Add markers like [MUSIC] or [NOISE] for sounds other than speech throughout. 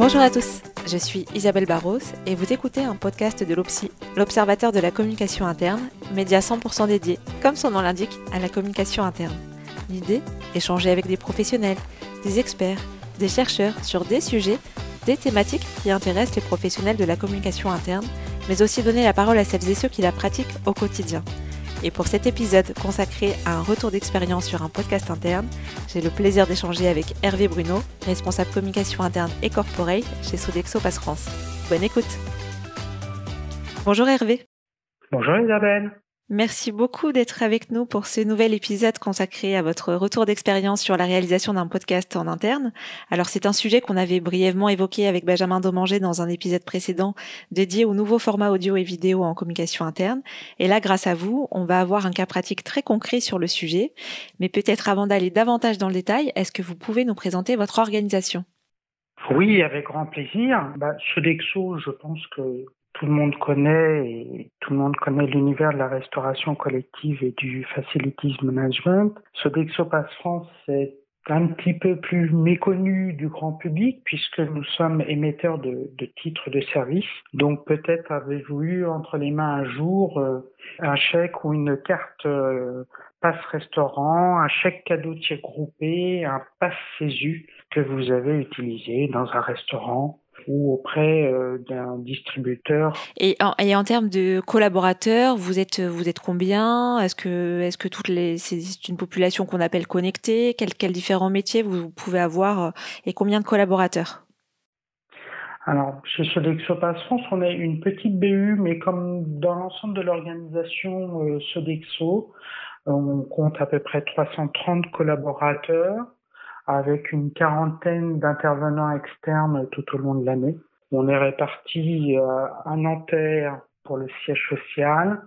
Bonjour à tous, je suis Isabelle Barros et vous écoutez un podcast de l'OPSI, l'Observateur de la communication interne, média 100% dédié, comme son nom l'indique, à la communication interne. L'idée Échanger avec des professionnels, des experts, des chercheurs sur des sujets, des thématiques qui intéressent les professionnels de la communication interne, mais aussi donner la parole à celles et ceux qui la pratiquent au quotidien. Et pour cet épisode consacré à un retour d'expérience sur un podcast interne, j'ai le plaisir d'échanger avec Hervé Bruno, responsable communication interne et corporate chez Sodexo Pass France. Bonne écoute. Bonjour Hervé. Bonjour Isabelle. Merci beaucoup d'être avec nous pour ce nouvel épisode consacré à votre retour d'expérience sur la réalisation d'un podcast en interne. Alors c'est un sujet qu'on avait brièvement évoqué avec Benjamin Domanger dans un épisode précédent dédié au nouveau format audio et vidéo en communication interne. Et là, grâce à vous, on va avoir un cas pratique très concret sur le sujet. Mais peut-être avant d'aller davantage dans le détail, est-ce que vous pouvez nous présenter votre organisation? Oui, avec grand plaisir. Bah, Sodexo, je pense que tout le monde connaît et tout le monde connaît l'univers de la restauration collective et du facilities management. Sodexo Pass France, c'est un petit peu plus méconnu du grand public puisque nous sommes émetteurs de, de titres de service. Donc peut-être avez-vous eu entre les mains un jour euh, un chèque ou une carte euh, passe restaurant, un chèque cadeau tiers groupé, un passe CESU que vous avez utilisé dans un restaurant ou auprès euh, d'un distributeur. Et en, et en termes de collaborateurs, vous êtes vous êtes combien? Est-ce que est-ce que toutes les c'est une population qu'on appelle connectée? Quels quels différents métiers vous, pouvez avoir euh, et combien de collaborateurs? Alors, chez Sodexo Pass France, on est une petite BU, mais comme dans l'ensemble de l'organisation euh, Sodexo, on compte à peu près 330 collaborateurs avec une quarantaine d'intervenants externes tout au long de l'année. On est répartis euh, à Nanterre pour le siège social,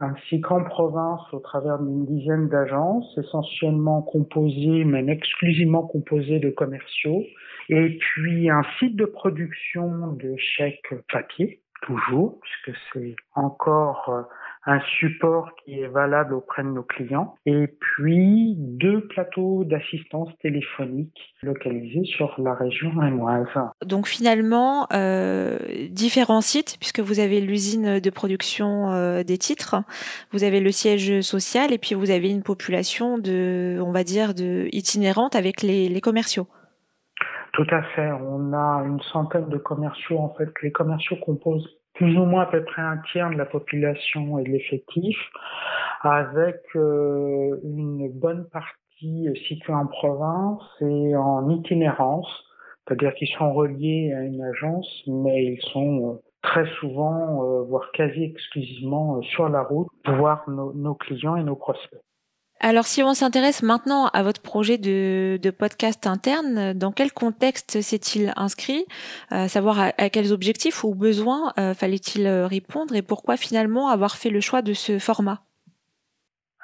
ainsi qu'en province au travers d'une dizaine d'agences, essentiellement composées, même exclusivement composées de commerciaux, et puis un site de production de chèques papier, toujours, puisque c'est encore euh, un support qui est valable auprès de nos clients, et puis deux plateaux d'assistance téléphonique localisés sur la région rémoise. Donc finalement, euh, différents sites, puisque vous avez l'usine de production euh, des titres, vous avez le siège social, et puis vous avez une population de, on va dire, de itinérante avec les, les commerciaux. Tout à fait. On a une centaine de commerciaux. En fait, les commerciaux composent plus ou moins à peu près un tiers de la population et de l'effectif, avec euh, une bonne partie située en province et en itinérance, c'est-à-dire qu'ils sont reliés à une agence, mais ils sont euh, très souvent, euh, voire quasi exclusivement sur la route, pour voir nos clients et nos prospects. Alors, si on s'intéresse maintenant à votre projet de, podcast interne, dans quel contexte s'est-il inscrit? Euh, Savoir à, quels objectifs ou besoins euh, fallait-il euh, répondre et pourquoi finalement avoir fait le choix de ce format?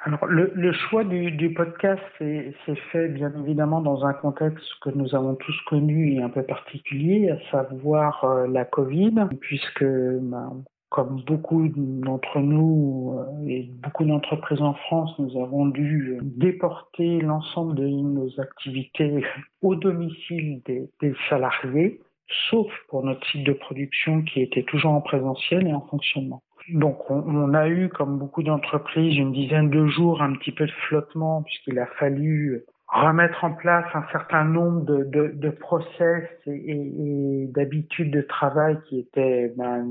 Alors, le, choix du, podcast s'est fait bien évidemment dans un contexte que nous avons tous connu et un peu particulier, à savoir la Covid, puisque ben, comme beaucoup d'entre nous euh, et beaucoup d'entreprises en France, nous avons dû déporter l'ensemble de nos activités [LAUGHS] au domicile des, salariés, sauf pour notre site de production qui était toujours en présentiel et en fonctionnement. Donc on, a eu, comme beaucoup d'entreprises, une dizaine de jours un petit peu de flottement puisqu'il a fallu remettre en place un certain nombre de, de, de process et, et, d'habitudes de travail qui étaient ben,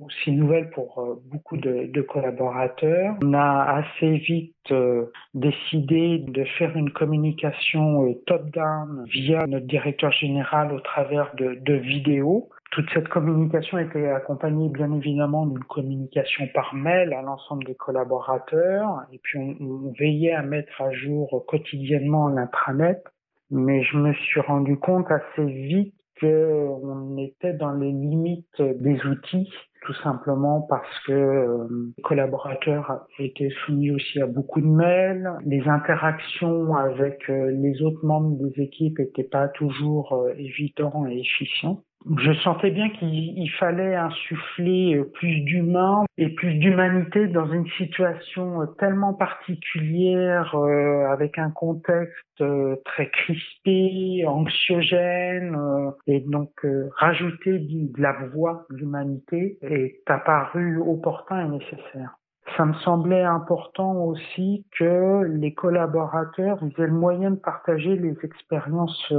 aussi nouvelles pour euh, beaucoup de, de, collaborateurs. On a assez vite euh, décidé de faire une communication euh, top-down via notre directeur général au travers de, de vidéos. Toute cette communication était accompagnée bien évidemment d'une communication par mail à l'ensemble des collaborateurs. Et puis on, on, veillait à mettre à jour quotidiennement l'intranet. Mais je me suis rendu compte assez vite qu'on était dans les limites des outils tout simplement parce que euh, les collaborateurs étaient soumis aussi à beaucoup de mails, les interactions avec euh, les autres membres des équipes n'étaient pas toujours euh, et efficientes. Je sentais bien qu'il fallait insuffler euh, plus d'humain et plus d'humanité dans une situation euh, tellement particulière, euh, avec un contexte très crispé, anxiogène, et donc rajouter de la voix de l'humanité est apparu opportun et nécessaire. Ça me semblait important aussi que les collaborateurs aient le moyen de partager les expériences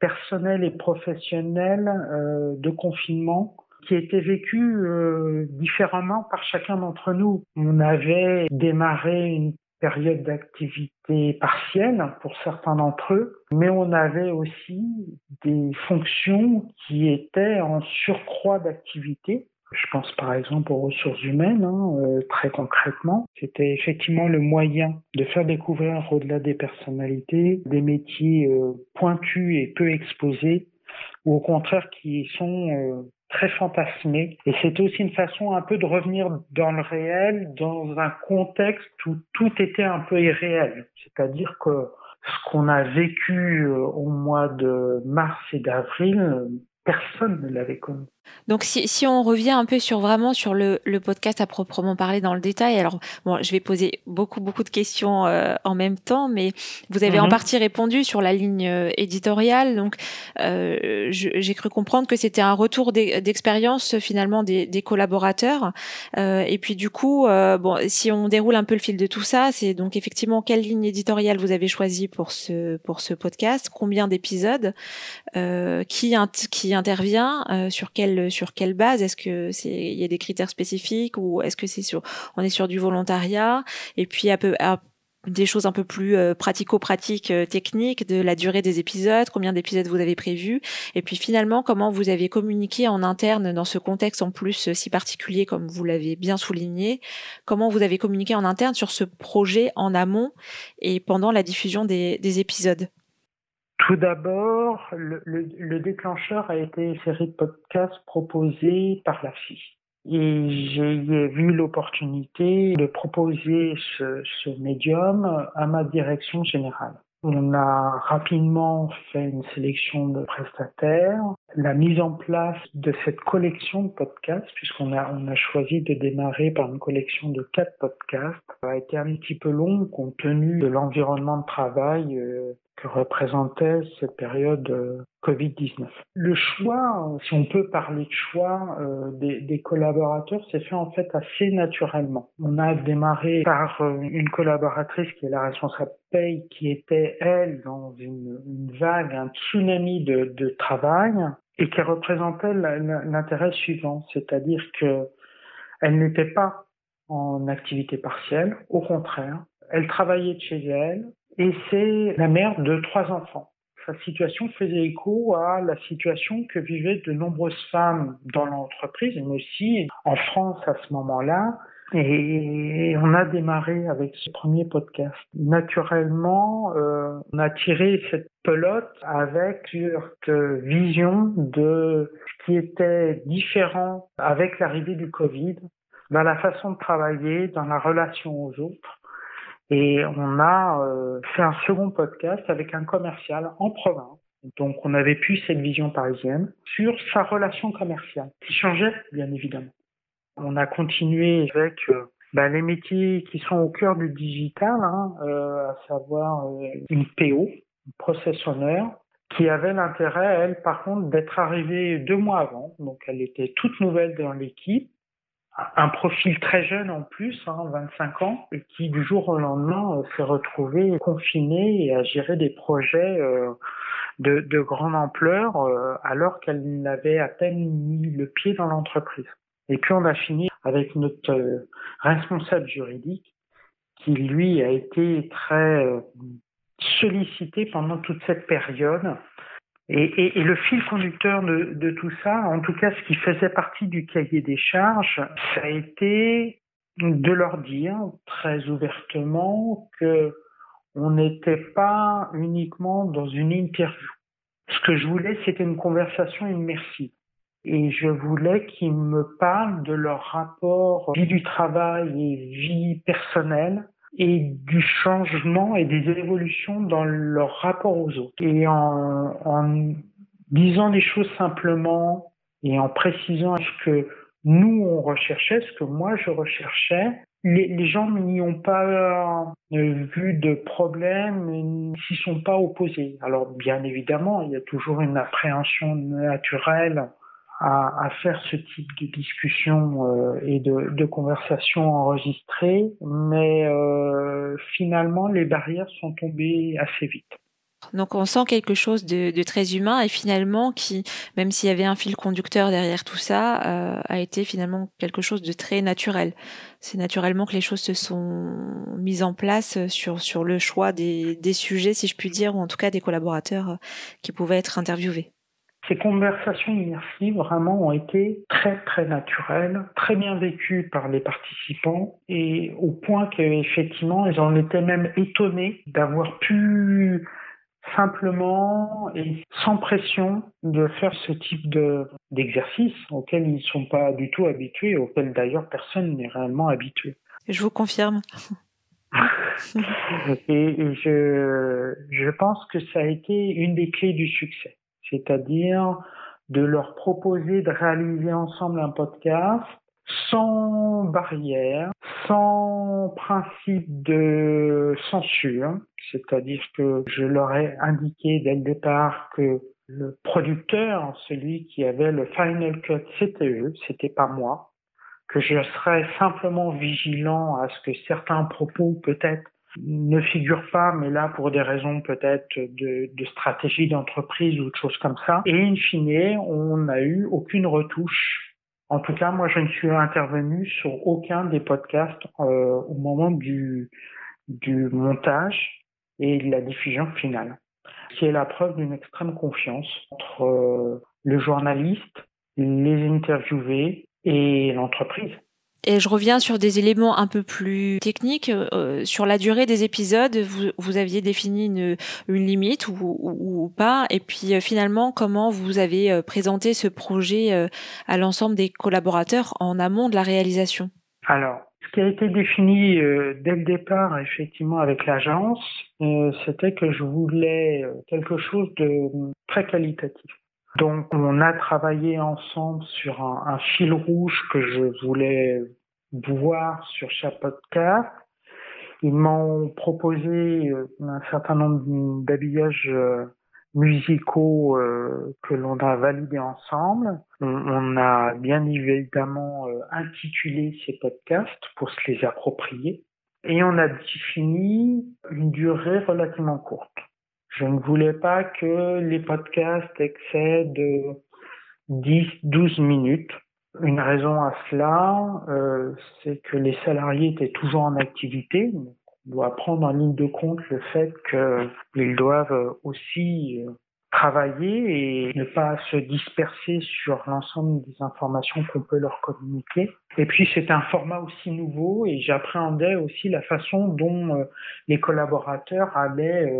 personnel et professionnel euh, de confinement qui était vécu euh, différemment par chacun d'entre nous. On avait démarré une période d'activité partielle pour certains d'entre eux, mais on avait aussi des fonctions qui étaient en surcroît d'activité je pense par exemple aux ressources humaines, hein, euh, très concrètement. C'était effectivement le moyen de faire découvrir au-delà des personnalités des métiers euh, pointus et peu exposés, ou au contraire qui sont euh, très fantasmés. Et c'était aussi une façon un peu de revenir dans le réel, dans un contexte où tout était un peu irréel. C'est-à-dire que ce qu'on a vécu au mois de mars et d'avril, personne ne l'avait connu. Donc si, si, on revient un peu sur vraiment sur le, le, podcast à proprement parler dans le détail, alors bon, je vais poser beaucoup beaucoup de questions euh, en même temps, mais vous avez en mhm. partie répondu sur la ligne euh, éditoriale. Donc euh, j'ai cru comprendre que c'était un retour d'expérience finalement des, des collaborateurs. Euh, et puis du coup, euh, bon, si on déroule un peu le fil de tout ça, c'est donc effectivement quelle ligne éditoriale vous avez choisi pour ce pour ce podcast, combien d'épisodes, qui qui intervient, sur quel sur quelle base? Est-ce que c'est il y a des critères spécifiques ou est-ce que c'est sur on est sur du volontariat? Et puis à peu des choses un peu plus euh, pratico-pratiques, euh, techniques, de la durée des épisodes, combien d'épisodes vous avez prévus, et puis finalement comment vous avez communiqué en interne dans ce contexte en plus euh, si particulier comme vous l'avez bien souligné, comment vous avez communiqué en interne sur ce projet en amont et pendant la diffusion des épisodes? Tout d'abord, le, le, déclencheur a été une série de podcasts proposés par la FI. Et j'ai vu l'opportunité de proposer ce, ce médium à ma direction générale. On a rapidement fait une sélection de prestataires, la mise en place de cette collection de podcasts, puisqu'on a, on a choisi de démarrer par une collection de quatre podcasts, a été un petit peu long compte tenu de l'environnement de travail euh, que représentait cette période euh, Covid-19. Le choix, si on peut parler de choix euh, des, des, collaborateurs, s'est fait en fait assez naturellement. On a démarré par euh, une collaboratrice qui est la responsable paye, qui était elle dans une, une vague, un tsunami de, de travail et qui représentait l'intérêt suivant, c'est-à-dire que elle n'était pas en activité partielle, au contraire, elle travaillait de chez elle, et c'est la mère de trois enfants. Sa situation faisait écho à la situation que vivaient de nombreuses femmes dans l'entreprise, mais aussi en France à ce moment-là. Et on a démarré avec ce premier podcast. Naturellement, euh, on a tiré cette pelote avec cette vision de ce qui était différent avec l'arrivée du Covid, dans la façon de travailler, dans la relation aux autres. Et on a euh, fait un second podcast avec un commercial en province. Donc on avait pu cette vision parisienne sur sa relation commerciale, qui changeait bien évidemment. On a continué avec euh, bah, les métiers qui sont au cœur du digital, hein, euh, à savoir euh, une PO, une process owner, qui avait l'intérêt, elle, par contre, d'être arrivée deux mois avant. Donc elle était toute nouvelle dans l'équipe un profil très jeune en plus, hein, 25 ans, qui du jour au lendemain euh, s'est retrouvé confiné et a géré des projets euh, de, de, grande ampleur euh, alors qu'elle n'avait à peine mis le pied dans l'entreprise. Et puis on a fini avec notre responsable juridique qui lui a été très sollicité pendant toute cette période et, et, et, le fil conducteur de, de, tout ça, en tout cas ce qui faisait partie du cahier des charges, ça a été de leur dire très ouvertement que on n'était pas uniquement dans une interview. Ce que je voulais, c'était une conversation immersive. Et je voulais qu'ils me parlent de leur rapport vie du travail et vie personnelle, et du changement et des évolutions dans leur rapport aux autres. Et en, en disant les choses simplement et en précisant ce que nous on recherchait, ce que moi je recherchais, les, gens n'y ont pas euh, vu de problème, s'y sont pas opposés. Alors bien évidemment, il y a toujours une appréhension naturelle à, faire ce type de discussion euh, et de, de conversation enregistrée, mais euh, finalement les barrières sont tombées assez vite. Donc on sent quelque chose de, très humain et finalement qui, même s'il y avait un fil conducteur derrière tout ça, euh, a été finalement quelque chose de très naturel. C'est naturellement que les choses se sont mises en place sur, sur le choix des, des sujets, si je puis dire, ou en tout cas des collaborateurs qui pouvaient être interviewés. Ces conversations immersives vraiment ont été très très naturelles, très bien vécues par les participants et au point qu'effectivement ils en étaient même étonnés d'avoir pu simplement et sans pression de faire ce type de d'exercice auquel ils ne sont pas du tout habitués, auquel d'ailleurs personne n'est réellement habitué. Je vous confirme. [LAUGHS] et, je, je pense que ça a été une des clés du succès, c'est-à-dire de leur proposer de réaliser ensemble un podcast sans barrière, sans principe de censure, c'est-à-dire que je leur ai indiqué dès le départ que le producteur, celui qui avait le final cut, c'était eux, c'était pas moi, que je serais simplement vigilant à ce que certains propos peut-être ne figurent pas, mais là pour des raisons peut-être de, de stratégie d'entreprise ou de choses comme ça. Et in fine, on n'a eu aucune retouche en tout cas, moi, je ne suis intervenu sur aucun des podcasts euh, au moment du, du montage et de la diffusion finale, qui est la preuve d'une extrême confiance entre euh, le journaliste, les interviewés et l'entreprise. Et je reviens sur des éléments un peu plus techniques. Euh, sur la durée des épisodes, vous, aviez défini une, limite ou, pas Et puis euh, finalement, comment vous avez euh, présenté ce projet à l'ensemble des collaborateurs en amont de la réalisation? Alors, ce qui a été défini dès le départ, effectivement, avec l'agence, c'était que je voulais quelque chose de très qualitatif. Donc, on a travaillé ensemble sur un, fil rouge que je voulais voir sur chaque podcast. Ils m'ont proposé euh, un certain nombre d'habillages euh, musicaux euh, que l'on a validés ensemble. On a bien évidemment intitulé ces podcasts pour se les approprier. Et on a défini une durée relativement courte. Je ne voulais pas que les podcasts excèdent 10-12 minutes. Une raison à cela, euh, c'est que les salariés étaient toujours en activité. On doit prendre en ligne de compte le fait qu'ils doivent aussi euh, travailler et ne pas se disperser sur l'ensemble des informations qu'on peut leur communiquer. Et puis c'est un format aussi nouveau et j'appréhendais aussi la façon dont euh, les collaborateurs allaient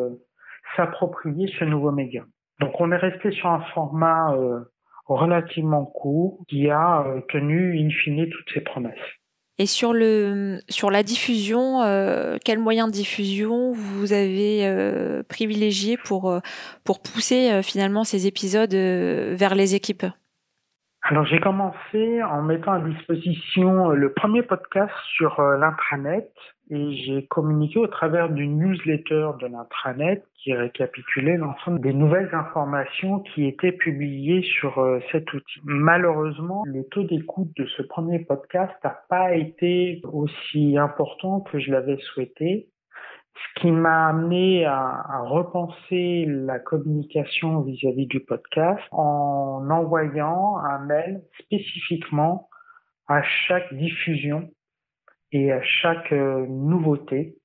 s'approprier ce nouveau média. Donc on est resté sur un format euh, relativement court qui a euh, tenu in fine toutes ses promesses. Et sur le sur la diffusion, euh, quel moyen de diffusion vous avez euh, privilégié pour pour pousser finalement ces épisodes vers les équipes? Alors j'ai commencé en mettant à disposition le premier podcast sur l'intranet et j'ai communiqué au travers d'une newsletter de l'intranet qui récapitulait l'ensemble des nouvelles informations qui étaient publiées sur euh, cet outil. Malheureusement, le taux d'écoute de ce premier podcast n'a pas été aussi important que je l'avais souhaité, ce qui m'a amené à, repenser la communication vis-à-vis -vis du podcast en envoyant un mail spécifiquement à chaque diffusion et à chaque euh, nouveauté,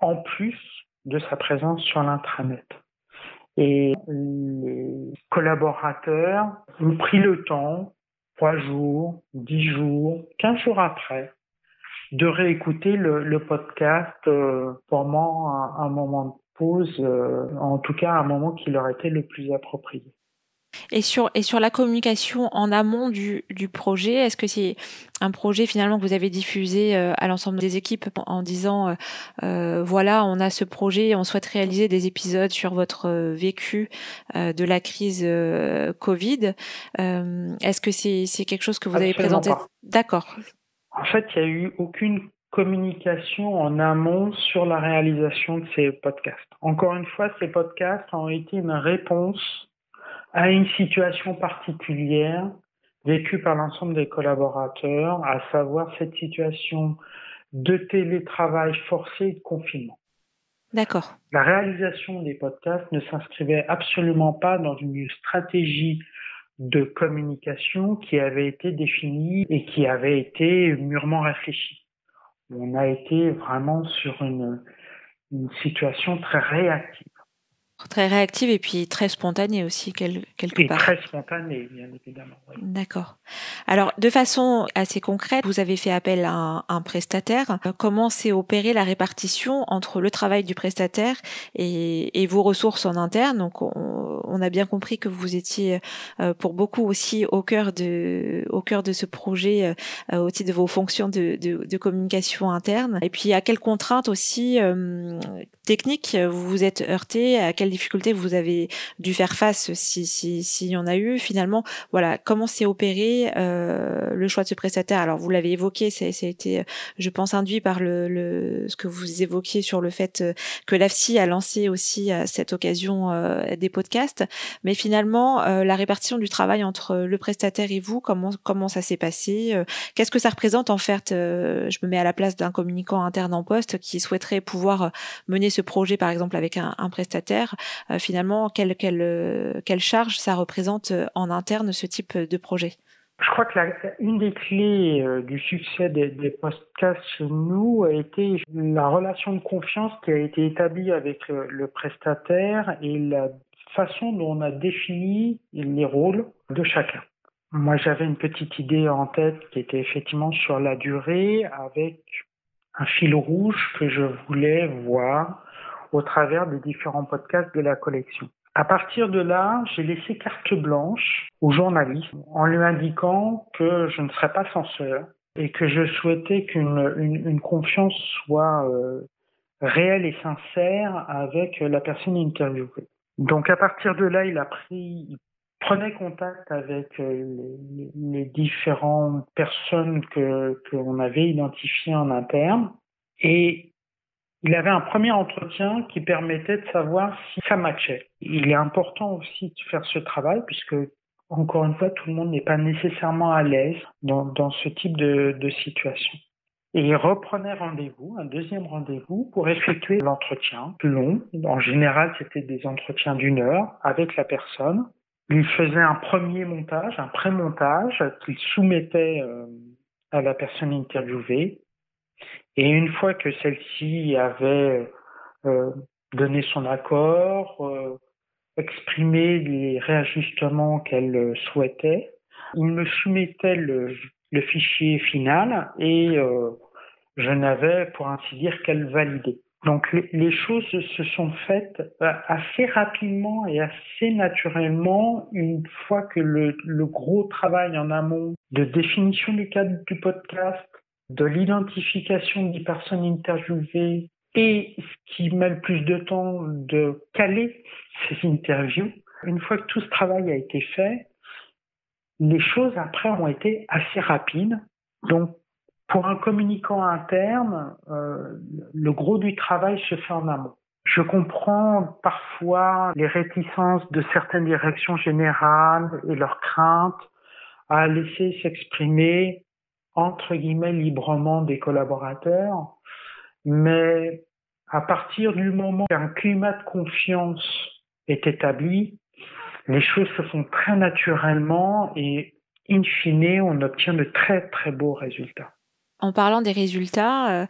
en plus de sa présence sur l'intranet. Et les collaborateurs ont pris le temps, trois jours, dix jours, quinze jours après, de réécouter le, le podcast euh, pendant un, un, moment de pause, euh, en tout cas un moment qui leur était le plus approprié. Et sur, et sur la communication en amont du, du projet, est-ce que c'est un projet finalement que vous avez diffusé euh, à l'ensemble des équipes en disant euh, euh, voilà, on a ce projet, on souhaite réaliser des épisodes sur votre vécu de la crise Covid. est-ce que c'est c'est quelque chose que vous avez présenté? D'accord. En fait, il n'y a eu aucune communication en amont sur la réalisation de ces podcasts. Encore une fois, ces podcasts ont été une réponse à une situation particulière vécue par l'ensemble des collaborateurs, à savoir cette situation de télétravail forcé et de confinement. D'accord. La réalisation des podcasts ne s'inscrivait absolument pas dans une stratégie de communication qui avait été définie et qui avait été mûrement réfléchie. On a été vraiment sur une, une situation très réactive. Très réactive et puis très spontanée aussi, quelque et part. Très spontanée, bien évidemment. D'accord. Alors, de façon assez concrète, vous avez fait appel à un, prestataire. Comment s'est opérée la répartition entre le travail du prestataire et, et vos ressources en interne? Donc, on, on, a bien compris que vous étiez euh, pour beaucoup aussi au cœur de, au cœur de ce projet euh, au titre de vos fonctions de, de, de, communication interne. Et puis, à quelles contraintes aussi euh, techniques vous vous êtes heurté À quelles difficultés vous avez dû faire face si s'il si, y en a eu. Finalement voilà comment s'est opéré euh, le choix de ce prestataire? Alors vous l'avez évoqué ça, a été je pense induit par le, le, ce que vous évoquiez sur le fait euh, que l'AFSI a lancé aussi à cette occasion euh, des podcasts. Mais finalement euh, la répartition du travail entre le prestataire et vous comment comment ça s'est passé euh, qu'est-ce que ça représente en fait je me mets à la place d'un communicant interne en poste qui souhaiterait pouvoir mener ce projet par exemple avec un prestataire? Euh, finalement euh, quelle charge ça représente euh, en interne ce type de projet? Je crois que la, une des clés du succès des, des, podcasts nous a été la relation de confiance qui a été établie avec le prestataire et la façon dont on a défini les rôles de chacun. Moi, j'avais une petite idée en tête qui était effectivement sur la durée avec un fil rouge que je voulais voir au travers des différents podcasts de la collection. À partir de là, j'ai laissé carte blanche au journaliste en lui indiquant que je ne serais pas censeur et que je souhaitais qu'une une, confiance soit euh, réelle et sincère avec la personne interviewée. Donc à partir de là, il a pris, prenait contact avec euh, les, les différentes personnes que qu'on avait identifiées en interne et il avait un premier entretien qui permettait de savoir si ça matchait. Il est important aussi de faire ce travail puisque, encore une fois, tout le monde n'est pas nécessairement à l'aise dans, ce type de, de situation. Et il reprenait rendez-vous, un deuxième rendez-vous, pour effectuer l'entretien plus long. En général, c'était des entretiens d'une heure avec la personne. Il faisait un premier montage, un pré-montage qu'il soumettait euh, à la personne interviewée et une fois que celle-ci avait euh, donné son accord, euh, exprimé les réajustements qu'elle souhaitait, il me soumettait le, le fichier final et euh, je n'avais, pour ainsi dire, qu'elle valider. Donc les, choses se sont faites euh, assez rapidement et assez naturellement une fois que le, le gros travail en amont de définition du cadre du podcast, de l'identification des personnes interviewées et ce qui met le plus de temps de caler ces interviews. Une fois que tout ce travail a été fait, les choses après ont été assez rapides. Donc, pour un communicant interne, euh, le gros du travail se fait en amont. Je comprends parfois les réticences de certaines directions générales et leurs craintes à laisser s'exprimer entre guillemets librement des collaborateurs, mais à partir du moment qu'un climat de confiance est établi, les choses se font très naturellement et in fine, on obtient de très très beaux résultats. En parlant des résultats, euh,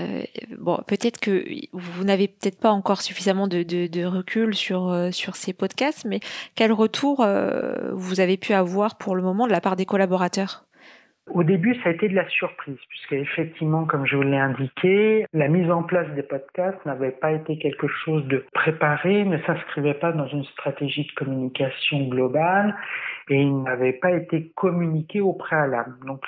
euh, bon, peut-être que vous n'avez peut-être pas encore suffisamment de, recul sur euh, sur ces podcasts, mais quel retour vous avez pu avoir pour le moment de la part des collaborateurs? Au début, ça a été de la surprise, puisque effectivement, comme je vous l'ai indiqué, la mise en place des podcasts n'avait pas été quelque chose de préparé, ne s'inscrivait pas dans une stratégie de communication globale et il n'avait pas été communiqué au préalable. Donc,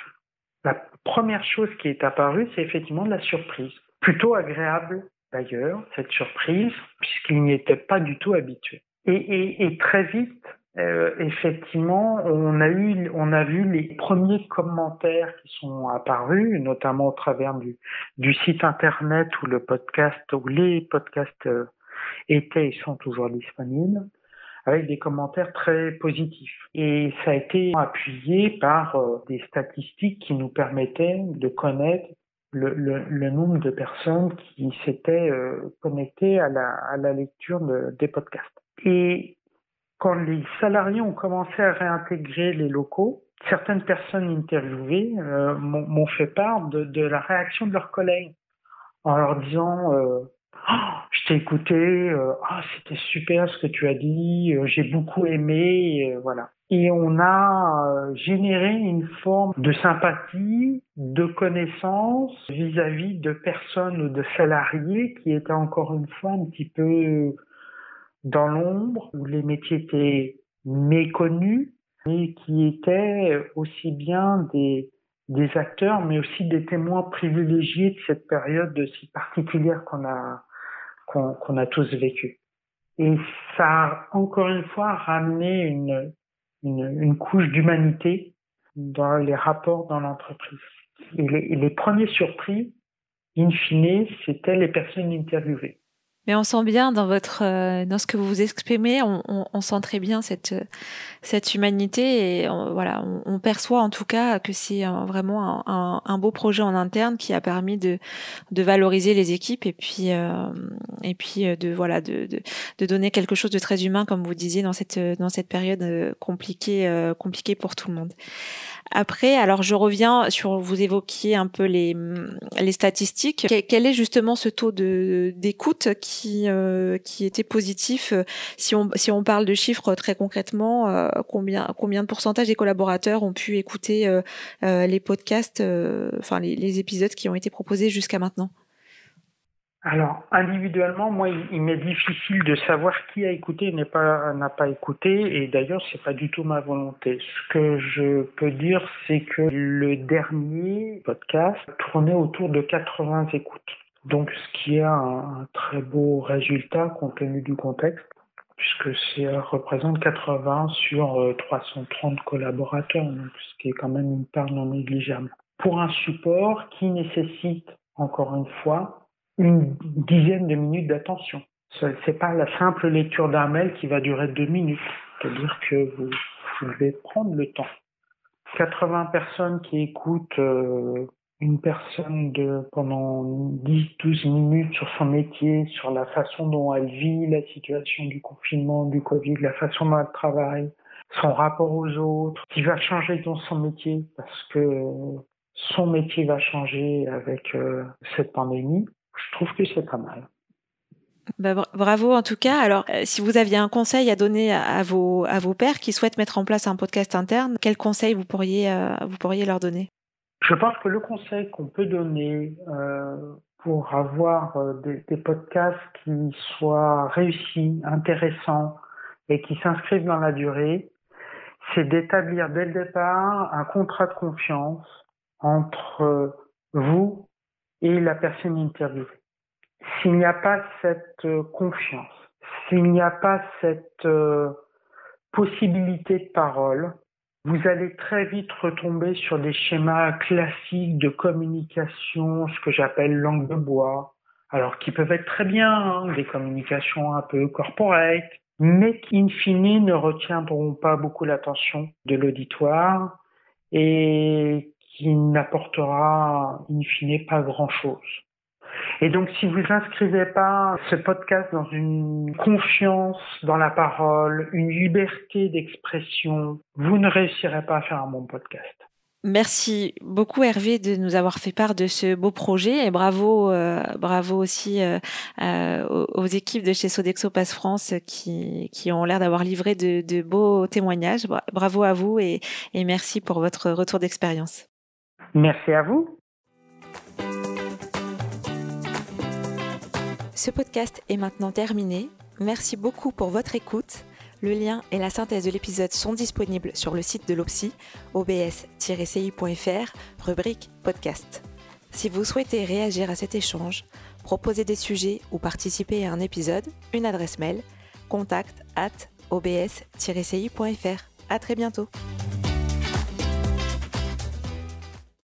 la première chose qui est apparue, c'est effectivement de la surprise. Plutôt agréable d'ailleurs, cette surprise, puisqu'il n'y était pas du tout habitué. Et, et, très vite, euh, effectivement, on a eu, on a vu les premiers commentaires qui sont apparus, notamment au travers du, du site internet où le podcast, où les podcasts euh, étaient et sont toujours disponibles, avec des commentaires très positifs. Et ça a été appuyé par euh, des statistiques qui nous permettaient de connaître le, le, le nombre de personnes qui s'étaient connectées à la, à la lecture de, des podcasts. Et quand les salariés ont commencé à réintégrer les locaux, certaines personnes interviewées euh, m'ont fait part de, de, la réaction de leurs collègues en leur disant euh, oh, je t'ai écouté, euh, oh, c'était super ce que tu as dit, euh, j'ai beaucoup aimé, voilà. Et on a généré une forme de sympathie, de connaissance vis-à-vis -vis de personnes ou de salariés qui étaient encore une fois un petit peu dans l'ombre, où les métiers étaient méconnus, et qui étaient aussi bien des, des acteurs, mais aussi des témoins privilégiés de cette période si particulière qu'on a, qu'on a tous vécue. Et ça a encore une fois ramené une, une, une couche d'humanité dans les rapports dans l'entreprise. Et et les premiers surpris, in fine, c'était les personnes interviewées. Mais on sent bien dans votre, euh, dans ce que vous vous exprimez, on, on, on sent très bien cette, cette humanité et on, voilà, on, perçoit en tout cas que c'est vraiment un, un, beau projet en interne qui a permis de, de valoriser les équipes et puis, euh, et puis euh, de voilà, de, de, de, donner quelque chose de très humain comme vous disiez dans cette, dans cette période euh, compliquée, compliquée pour tout le monde. Après, alors je reviens sur vous évoquiez un peu les, les statistiques. Quel est justement ce taux d'écoute qui euh, qui était positif si on si on parle de chiffres très concrètement euh, combien combien de pourcentage des collaborateurs ont pu écouter euh, euh les podcasts euh, enfin les, les épisodes qui ont été proposés jusqu'à maintenant? Alors, individuellement, moi, il, m'est difficile de savoir qui a écouté et n'a pas, n'a pas écouté. Et d'ailleurs, c'est pas du tout ma volonté. Ce que je peux dire, c'est que le dernier podcast tournait autour de 80 écoutes. Donc, ce qui est un, très beau résultat compte tenu du contexte puisque ça représente 80 sur 330 collaborateurs, donc ce qui est quand même une part non négligeable. Pour un support qui nécessite, encore une fois, une dizaine de minutes d'attention. C'est pas la simple lecture d'un mail qui va durer deux minutes. C'est-à-dire que vous, devez prendre le temps. 80 personnes qui écoutent euh, une personne de pendant 10-12 minutes sur son métier, sur la façon dont elle vit la situation du confinement, du Covid, la façon dont elle travaille, son rapport aux autres, qui va changer dans son métier parce que son métier va changer avec euh, cette pandémie je trouve que c'est pas mal. Bah, bravo en tout cas. Alors, euh, si vous aviez un conseil à donner à vos à vos pairs qui souhaitent mettre en place un podcast interne, quel conseil vous pourriez euh, vous pourriez leur donner? Je pense que le conseil qu'on peut donner euh, pour avoir des, des, podcasts qui soient réussis, intéressants et qui s'inscrivent dans la durée, c'est d'établir dès le départ un contrat de confiance entre vous et la personne interviewée. S'il n'y a pas cette euh, confiance, s'il n'y a pas cette euh, possibilité de parole, vous allez très vite retomber sur des schémas classiques de communication, ce que j'appelle langue de bois, alors qui peuvent être très bien, hein, des communications un peu corporate, mais qui, in fine, ne retiendront pas beaucoup l'attention de l'auditoire et qui n'apportera in fine pas grand-chose. Et donc, si vous inscrivez pas ce podcast dans une confiance dans la parole, une liberté d'expression, vous ne réussirez pas à faire un bon podcast. Merci beaucoup Hervé de nous avoir fait part de ce beau projet et bravo, euh, bravo aussi euh, euh, aux équipes de chez Sodexo Passe France qui, qui ont l'air d'avoir livré de, beaux témoignages. Bravo à vous et merci pour votre retour d'expérience. Merci à vous. Ce podcast est maintenant terminé. Merci beaucoup pour votre écoute. Le lien et la synthèse de l'épisode sont disponibles sur le site de l'OPSI, obs-ci.fr, rubrique podcast. Si vous souhaitez réagir à cet échange, proposer des sujets ou participer à un épisode, une adresse mail contact at obs-ci.fr. À très bientôt.